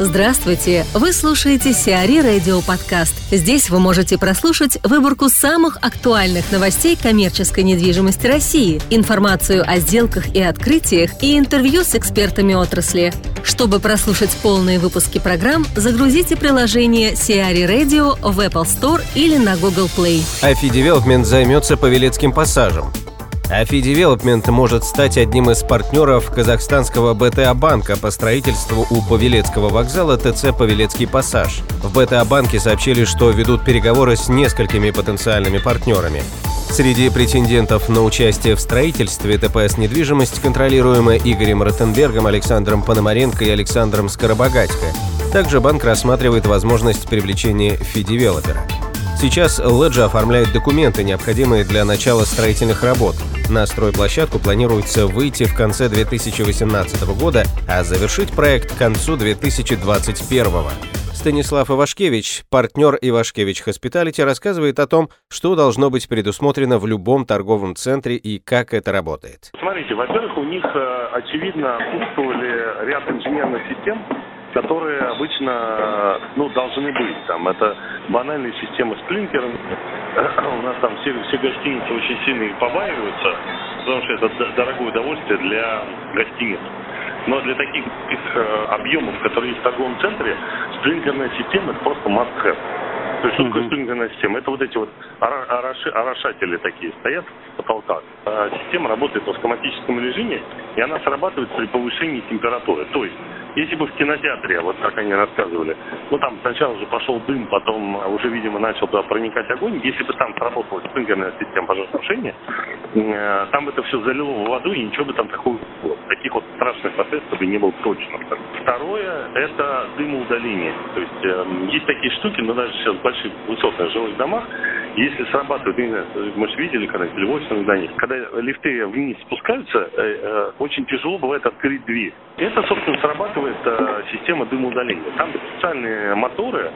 Здравствуйте! Вы слушаете CRE Radio Подкаст. Здесь вы можете прослушать выборку самых актуальных новостей коммерческой недвижимости России, информацию о сделках и открытиях и интервью с экспертами отрасли. Чтобы прослушать полные выпуски программ, загрузите приложение CRE Radio в Apple Store или на Google Play. AFI Development займется Павелецким пассажем. AFI Development может стать одним из партнеров казахстанского БТА банка по строительству у Павелецкого вокзала ТЦ «Павелецкий пассаж». В БТА банке сообщили, что ведут переговоры с несколькими потенциальными партнерами. Среди претендентов на участие в строительстве ТПС «Недвижимость» контролируемая Игорем Ротенбергом, Александром Пономаренко и Александром Скоробогатько. Также банк рассматривает возможность привлечения fee-девелопера. Сейчас Леджи оформляет документы, необходимые для начала строительных работ. На стройплощадку планируется выйти в конце 2018 года, а завершить проект к концу 2021 Станислав Ивашкевич, партнер Ivashkevich Hospitality, рассказывает о том, что должно быть предусмотрено в любом торговом центре и как это работает. Смотрите, во-первых, у них, э, очевидно, отсутствовали ряд инженерных систем, которые обычно ну, должны быть. Там, это банальные системы сплинкер. У нас там все, все гостиницы очень сильно их побаиваются, потому что это дорогое удовольствие для гостиниц. Но для таких э, объемов, которые есть в торговом центре, сплинкерная система это просто must-have. То есть, что такое сплинкерная система? Это вот эти вот ороши, орошатели такие стоят в потолках. А система работает в автоматическом режиме, и она срабатывает при повышении температуры. То есть, если бы в кинотеатре, вот как они рассказывали, ну там сначала уже пошел дым, потом уже, видимо, начал туда проникать огонь, если бы там сработала спринкерная система пожаротушения, э, там это все залило в воду, и ничего бы там такого. Таких вот страшных последствий бы не было точно. Второе – это дымоудаление. То есть э, есть такие штуки, но даже сейчас в больших высотных жилых домах, если срабатывает, не знаю, мы же видели когда-нибудь в офисных зданиях, когда лифты вниз спускаются, э, э, очень тяжело бывает открыть дверь. Это, собственно, срабатывает э, система дымоудаления. Там специальные моторы,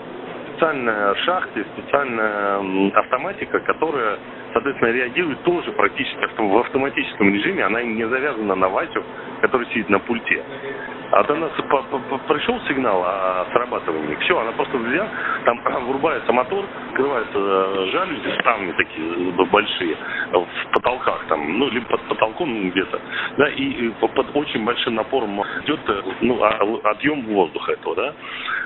специальные шахты, специальная автоматика, которая, соответственно, реагирует тоже практически в автоматическом режиме. Она не завязана на Васю, который сидит на пульте. А до нас пришел сигнал о срабатывании. Все, она просто взяла, там врубается мотор, открываются э, жалюзи, ставни такие э, большие в потолках там, ну, либо под потолком где-то, да, и под очень большим напором идет э, ну, а, отъем воздуха этого, да.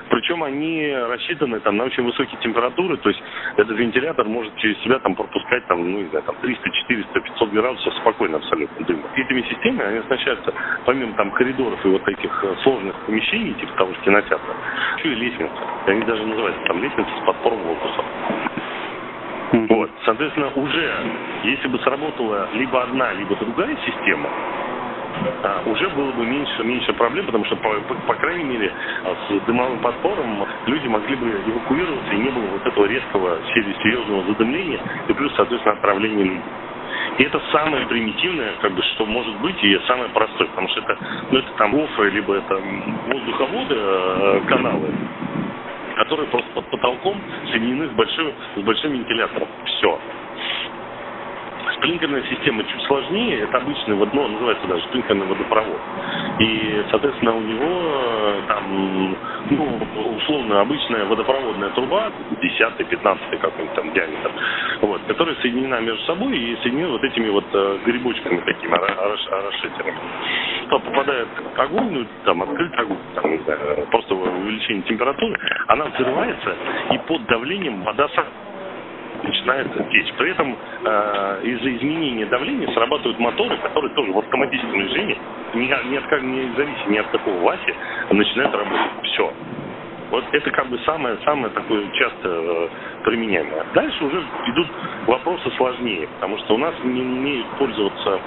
Причем они рассчитаны там на очень высокие температуры, то есть этот вентилятор может через себя там пропускать там, ну, не знаю, там 300, 400, 500 градусов спокойно абсолютно дыма. Этими системами они оснащаются, помимо там коридоров и вот таких сложных помещений, типа того же кинотеатра, еще и лестница. И они даже называются там лестница с подпором воздуха. Вот, соответственно, уже, если бы сработала либо одна, либо другая система, а, уже было бы меньше, меньше проблем, потому что, по, по, по крайней мере, а, с дымовым подпором люди могли бы эвакуироваться, и не было вот этого резкого, серьезного задымления, и плюс, соответственно, отправления людей. И это самое примитивное, как бы, что может быть, и самое простое, потому что это, ну, это там гофры, либо это воздуховоды, э, каналы, которые просто под потолком соединены с большим, с большим вентилятором. Все. Сплинкерная система чуть сложнее, это обычный, ну, называется даже сплинкерный водопровод. И, соответственно, у него э, там, ну, условно, обычная водопроводная труба, 10-15 какой-нибудь там диаметр, вот, которая соединена между собой и соединена вот этими вот э, грибочками такими, орошителями. Попадает огонь, ну, там, открыть огонь, там, не знаю, просто увеличение температуры, она взрывается, и под давлением вода начинает течь. При этом э, из-за изменения давления срабатывают моторы, которые тоже в автоматическом режиме, не, не, от, не зависит ни от какого Васи, начинают работать. Все. Вот это как бы самое-самое такое часто э, применяемое. Дальше уже идут вопросы сложнее, потому что у нас не умеют пользоваться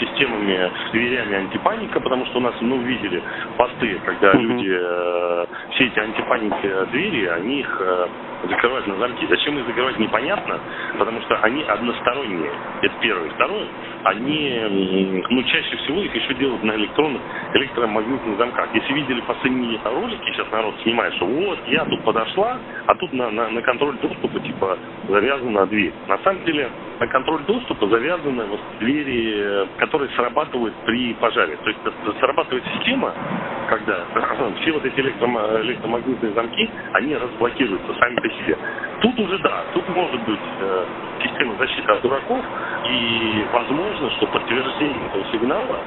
системами дверями антипаника, потому что у нас, ну, видели посты, когда mm-hmm. люди, э, все эти антипаники двери, они их э, закрывать на замки. Зачем их закрывать, непонятно, потому что они односторонние. Это первое. Второе, они, ну, чаще всего их еще делают на электронных, электромагнитных замках. Если видели последние ролики, сейчас народ снимает, что вот, я тут подошла, а тут на, на, на контроль доступа, типа, завязана дверь. На самом деле, на контроль доступа завязаны вот двери, которые срабатывают при пожаре. То есть срабатывает система, когда все вот эти электромагнитные замки, они разблокируются сами по себе. Тут уже да, тут может быть э, система защиты от дураков, и возможно, что подтверждение этого сигнала,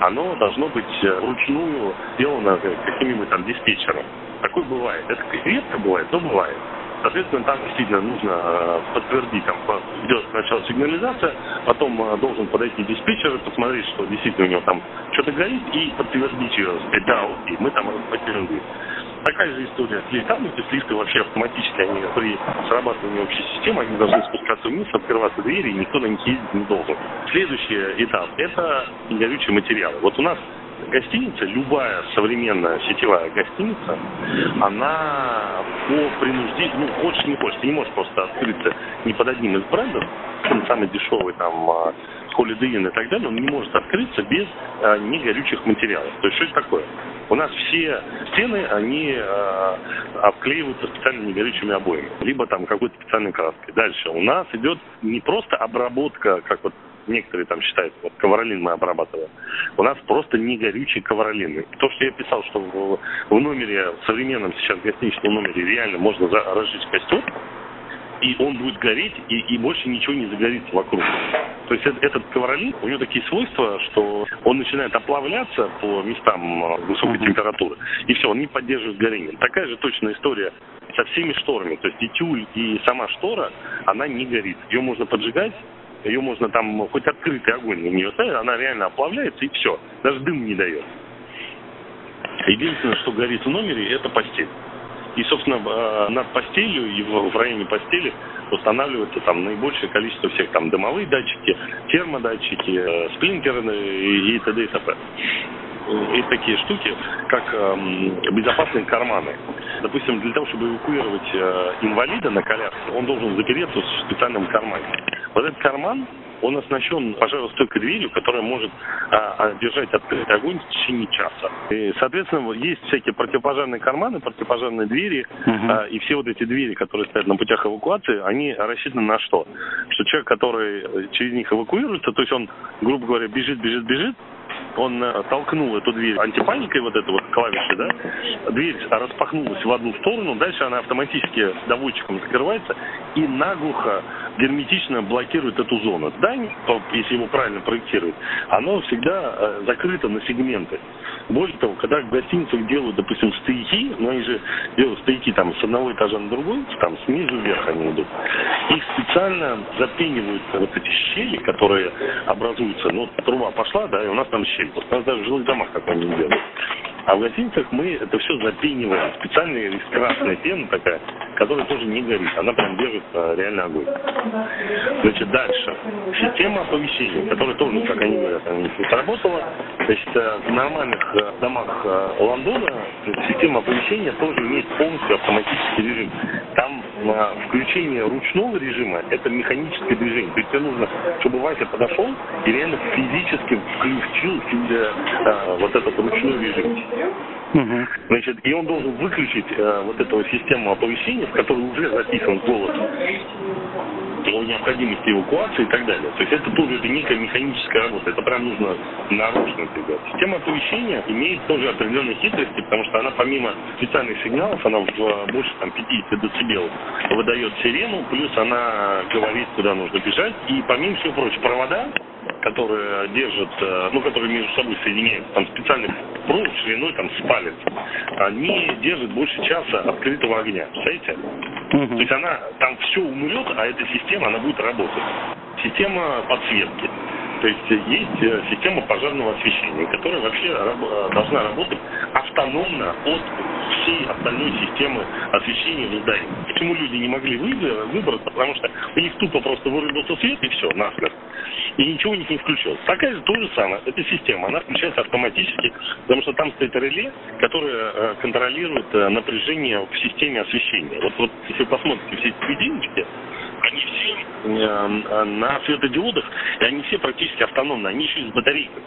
оно должно быть э, вручную сделано каким-нибудь там диспетчером. Такое бывает. Это редко бывает, но бывает. Соответственно, там действительно нужно э, подтвердить, там идет сначала сигнализация, потом э, должен подойти диспетчер, посмотреть, что действительно у него там что-то горит, и подтвердить ее, сказать, да, окей, мы там дверь. Такая же история с лифтами, то есть лифты вообще автоматически, они при срабатывании общей системы, они должны спускаться вниз, открываться двери, и никто на них ездить не должен. Следующий этап – это горючие материалы. Вот у нас гостиница, любая современная сетевая гостиница, она по принуждению, ну, хочешь не хочешь, ты не можешь просто открыться не под одним из брендов, самый дешевый там Holiday Inn и так далее, он не может открыться без а, негорючих материалов. То есть что это такое? У нас все стены, они э, обклеиваются специально негорючими обоями, либо там какой-то специальной краской. Дальше у нас идет не просто обработка, как вот некоторые там считают, вот ковролин мы обрабатываем. У нас просто не горючий ковролин. То, что я писал, что в, в номере, в современном сейчас гостиничном номере реально можно за, разжечь костер, и он будет гореть, и, и больше ничего не загорится вокруг. То есть этот ковролин, у него такие свойства, что он начинает оплавляться по местам э, высокой температуры, и все, он не поддерживает горение. Такая же точная история со всеми шторами. То есть и тюль, и сама штора, она не горит. Ее можно поджигать, ее можно там хоть открытый огонь на нее ставить, она реально оплавляется и все. Даже дым не дает. Единственное, что горит в номере, это постель. И, собственно, э, над постелью и в районе постели устанавливается там наибольшее количество всех там дымовые датчики, термодатчики, э, сплинкеры и т.д. и т.п. Есть такие штуки, как эм, безопасные карманы. Допустим, для того, чтобы эвакуировать э, инвалида на коляске, он должен запереться в специальном кармане. Вот этот карман, он оснащен пожаростойкой дверью, которая может а, а, держать открытый огонь в течение часа. И, соответственно, есть всякие противопожарные карманы, противопожарные двери, uh-huh. а, и все вот эти двери, которые стоят на путях эвакуации, они рассчитаны на что? Что человек, который через них эвакуируется, то есть он, грубо говоря, бежит, бежит, бежит, он э, толкнул эту дверь антипаникой, вот эту вот клавиши, да, дверь распахнулась в одну сторону, дальше она автоматически доводчиком закрывается и наглухо герметично блокирует эту зону. Здание, если его правильно проектировать, оно всегда э, закрыто на сегменты. Более того, когда в гостиницах делают, допустим, стояки, но они же делают стояки там с одного этажа на другой, там снизу вверх они идут, их специально запенивают вот эти щели, которые образуются. Ну, труба пошла, да, и у нас там щель. Вот у нас даже в жилых домах такое не делают. А в гостиницах мы это все запениваем. Специальная красная пена такая, которая тоже не горит. Она прям держит а, реально огонь. Значит, дальше. Система оповещения, которая тоже, как они говорят, она не сработала. Значит, э, в нормальных э, домах э, Лондона система оповещения тоже имеет полностью автоматический режим. Там включение ручного режима – это механическое движение. То есть тебе нужно, чтобы Вася подошел и реально физически включил себе вот этот ручной режим. Угу. Значит, и он должен выключить э, вот эту систему оповещения, в которой уже записан голос о необходимости эвакуации и так далее. То есть это тоже это некая механическая работа. Это прям нужно нарочно делать. Система оповещения имеет тоже определенные хитрости, потому что она помимо специальных сигналов, она в э, больше там 50 децибел выдает сирену, плюс она говорит, куда нужно бежать. И помимо всего прочего, провода которые держат, э, ну, которые между собой соединяются, там специальный провод шириной там с палец, они держат больше часа открытого огня, представляете? Угу. То есть она, там все умрет, а эта система, она будет работать. Система подсветки. То есть есть э, система пожарного освещения, которая вообще э, должна работать автономно от всей остальной системы освещения в здании. Почему люди не могли выбраться? Потому что у них тупо просто вырубился свет и все, насмерть. И ничего у них не включилось. Такая же то же самое. Эта система, она включается автоматически, потому что там стоит реле, которое э, контролирует напряжение в системе освещения. Вот, вот если вы посмотрите все эти единички, они все на светодиодах, и они все практически автономны, они еще и с батарейкой.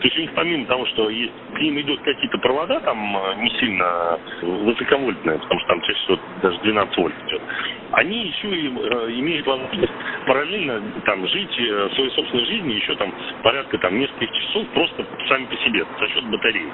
То есть у них помимо того, что к ним идут какие-то провода, там э, не сильно высоковольтные, потому что там чаще всего даже 12 вольт идет, они еще и э, имеют возможность параллельно там жить э, своей собственной жизнью еще там порядка там нескольких часов просто сами по себе за счет батареи.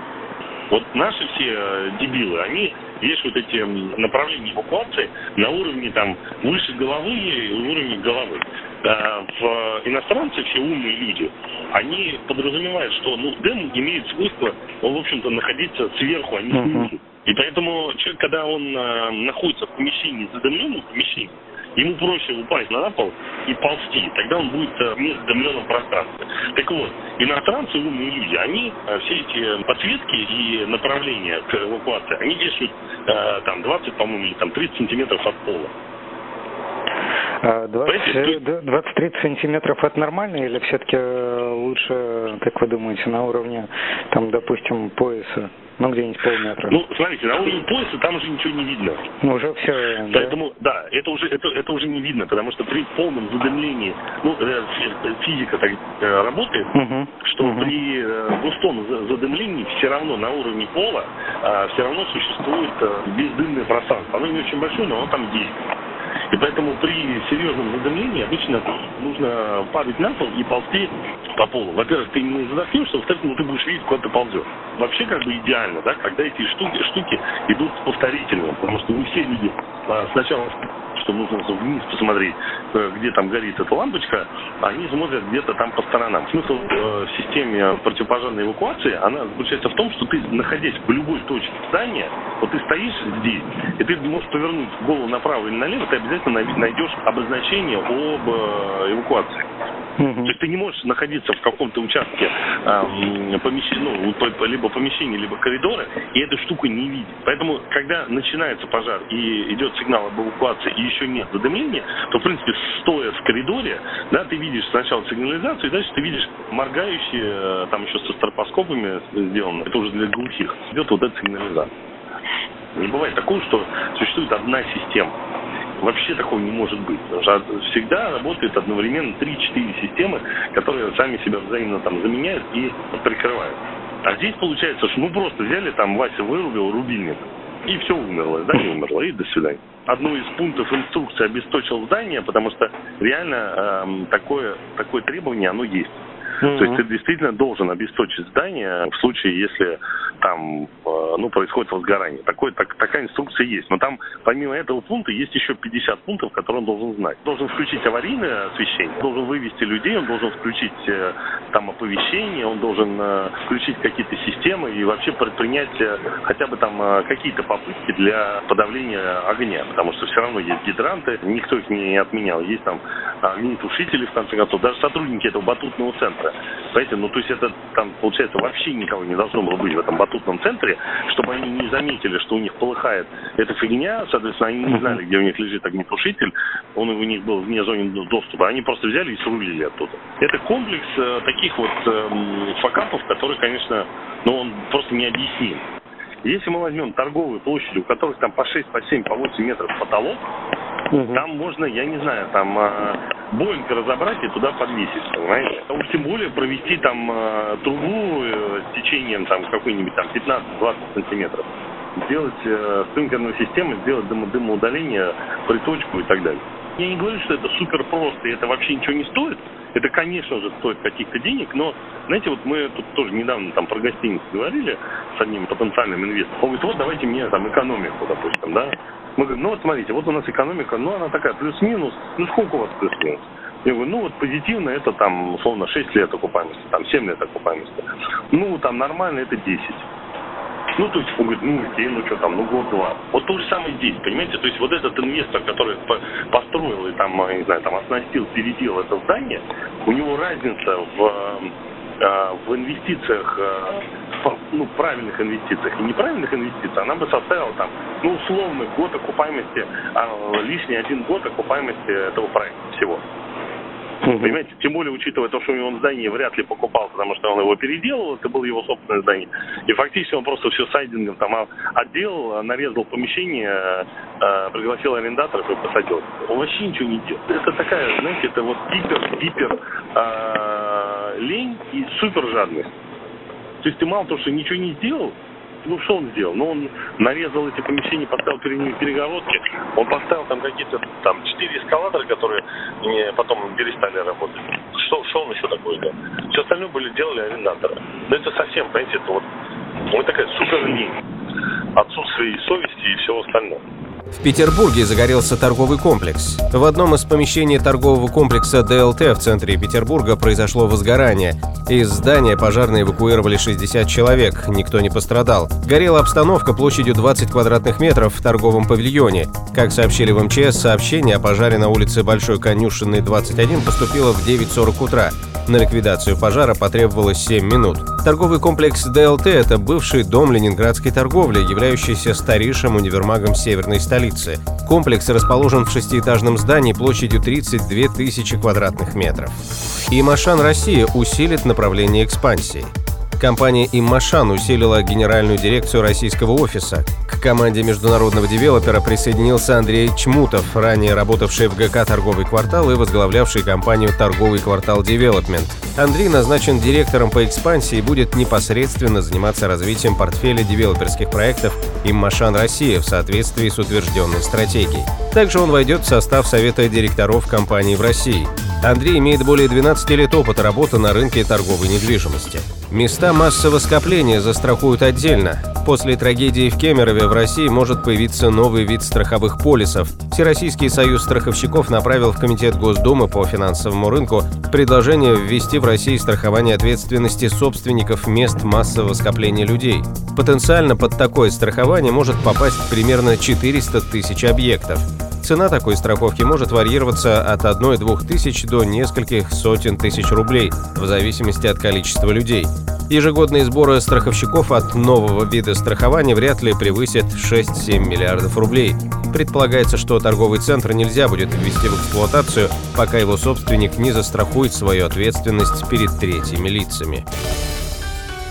Вот наши все э, дебилы, они вешают эти направления эвакуации на уровне там выше головы и уровне головы. А в иностранцы, все умные люди, они подразумевают, что ну, дым имеет свойство, он, в общем-то, находиться сверху, а не снизу. И поэтому человек, когда он э, находится в помещении, задымленном помещении, ему проще упасть на пол и ползти, тогда он будет э, в незадымленном пространстве. Так вот, иностранцы, умные люди, они э, все эти подсветки и направления к эвакуации, они действуют э, там 20, по-моему, или там 30 сантиметров от пола. 20-30 а, сантиметров это нормально или все-таки лучше, как вы думаете, на уровне, там, допустим, пояса? Ну, где-нибудь полметра. Ну, смотрите, на уровне пояса там уже ничего не видно. Ну, уже все, Поэтому, да, да это, уже, это, это уже не видно, потому что при полном задымлении, ну, э, физика так э, работает, угу. что угу. при э, густом задымлении все равно на уровне пола все равно существует бездымное пространство. Оно не очень большое, но оно там есть. И поэтому при серьезном задымлении обычно нужно падать на пол и ползти по полу. Во-первых, ты не задохнешься, во-вторых, ну, ты будешь видеть, куда ты ползешь. Вообще как бы идеально, да, когда эти штуки, штуки идут повторительно, потому что не все люди а, сначала что нужно вниз посмотреть, э, где там горит эта лампочка, они смотрят где-то там по сторонам. Смысл э, в системе противопожарной эвакуации, она заключается в том, что ты, находясь в любой точке здания, вот ты стоишь здесь, и ты можешь повернуть голову направо или налево, ты обязательно найдешь обозначение об э, эвакуации. То есть ты не можешь находиться в каком-то участке э, помещения, ну, либо помещения, либо коридора, и эту штуку не видеть. Поэтому, когда начинается пожар и идет сигнал об эвакуации, и еще нет задымления, то, в принципе, стоя в коридоре, да, ты видишь сначала сигнализацию, и дальше ты видишь моргающие, э, там еще со стропоскопами сделано, это уже для глухих, идет вот эта сигнализация. Не бывает такого, что существует одна система. Вообще такого не может быть. Потому что всегда работают одновременно 3-4 системы, которые сами себя взаимно там заменяют и прикрывают. А здесь получается, что мы просто взяли, там Вася вырубил рубильник, и все умерло, здание умерло, и до свидания. Одно из пунктов инструкции обесточил здание, потому что реально эм, такое, такое требование, оно есть. Mm-hmm. То есть ты действительно должен обесточить здание в случае, если там э, ну, происходит возгорание. Такой, так, такая инструкция есть. Но там помимо этого пункта есть еще 50 пунктов, которые он должен знать. Должен включить аварийное освещение, должен вывести людей, он должен включить э, там оповещение, он должен э, включить какие-то системы и вообще предпринять хотя бы там какие-то попытки для подавления огня. Потому что все равно есть гидранты, никто их не отменял. Есть там огнетушители, в конце концов, даже сотрудники этого батутного центра. Понимаете, ну то есть это там, получается, вообще никого не должно было быть в этом батутном центре, чтобы они не заметили, что у них полыхает эта фигня, соответственно, они не знали, где у них лежит огнетушитель, он у них был вне зоны доступа, они просто взяли и срулили оттуда. Это комплекс э, таких вот э, факапов, которые, конечно, ну он просто необъясним. Если мы возьмем торговые площади, у которых там по 6, по 7, по 8 метров потолок, Угу. Там можно, я не знаю, там э, Боинг разобрать и туда подвесить, понимаете? А уж тем более провести там э, трубу э, с течением там какой-нибудь там 15-20 сантиметров. Сделать э, спринклерную систему, сделать дымо дымоудаление, приточку и так далее. Я не говорю, что это супер просто, и это вообще ничего не стоит. Это, конечно же, стоит каких-то денег, но, знаете, вот мы тут тоже недавно там про гостиницу говорили с одним потенциальным инвестором. Он говорит, вот давайте мне там экономику, допустим, да. Мы говорим, ну вот смотрите, вот у нас экономика, ну она такая плюс-минус, ну сколько у вас плюс-минус? Я говорю, ну вот позитивно это там, условно, 6 лет окупаемости, там 7 лет окупаемости. Ну там нормально это 10. Ну, то есть, он говорит, ну, окей, ну, что там, ну, год-два. Вот то же самое здесь, понимаете? То есть, вот этот инвестор, который построил и там, не знаю, там, оснастил, переделал это здание, у него разница в Э, в инвестициях, э, ну, правильных инвестициях и неправильных инвестициях, она бы составила там, ну, условно, год окупаемости, а лишний один год окупаемости этого проекта всего. Угу. Понимаете, тем более учитывая то, что он здание вряд ли покупал, потому что он его переделал, это было его собственное здание. И фактически он просто все сайдингом там отделал, нарезал помещение, э, пригласил арендаторов и посадил. Он вообще ничего не делал. Это такая, знаете, это вот гипер, гипер э, лень и супер жадность. То есть ты мало того, что ничего не сделал, ну что он сделал? Ну он нарезал эти помещения, поставил перед ними перегородки, он поставил там какие-то там четыре эскалатора, которые не, потом перестали работать. Что, что он еще такое делал? Все остальное были делали арендаторы. Но это совсем, понимаете, это вот Ну, такая супер лень. Отсутствие совести и всего остального. В Петербурге загорелся торговый комплекс. В одном из помещений торгового комплекса ДЛТ в центре Петербурга произошло возгорание. Из здания пожарные эвакуировали 60 человек, никто не пострадал. Горела обстановка площадью 20 квадратных метров в торговом павильоне. Как сообщили в МЧС, сообщение о пожаре на улице Большой Конюшенной, 21 поступило в 9.40 утра. На ликвидацию пожара потребовалось 7 минут. Торговый комплекс ДЛТ – это бывший дом ленинградской торговли, являющийся старейшим универмагом северной столицы. Комплекс расположен в шестиэтажном здании площадью 32 тысячи квадратных метров. Immochan Россия усилит направление экспансии. Компания «Immochan» усилила генеральную дирекцию российского офиса. К команде международного девелопера присоединился Андрей Чмутов, ранее работавший в ГК «Торговый квартал» и возглавлявший компанию «Торговый квартал Development». Андрей назначен директором по экспансии и будет непосредственно заниматься развитием портфеля девелоперских проектов «Immochan Россия» в соответствии с утвержденной стратегией. Также он войдет в состав Совета директоров компании в России. Андрей имеет более 12 лет опыта работы на рынке торговой недвижимости. Места массового скопления застрахуют отдельно. После трагедии в Кемерове в России может появиться новый вид страховых полисов. Всероссийский союз страховщиков направил в Комитет Госдумы по финансовому рынку предложение ввести в России страхование ответственности собственников мест массового скопления людей. Потенциально под такое страхование может попасть примерно 400 тысяч объектов. Цена такой страховки может варьироваться от 1-2 тысяч до нескольких сотен тысяч рублей, в зависимости от количества людей. Ежегодные сборы страховщиков от нового вида страхования вряд ли превысят 6-7 миллиардов рублей. Предполагается, что торговый центр нельзя будет ввести в эксплуатацию, пока его собственник не застрахует свою ответственность перед третьими лицами.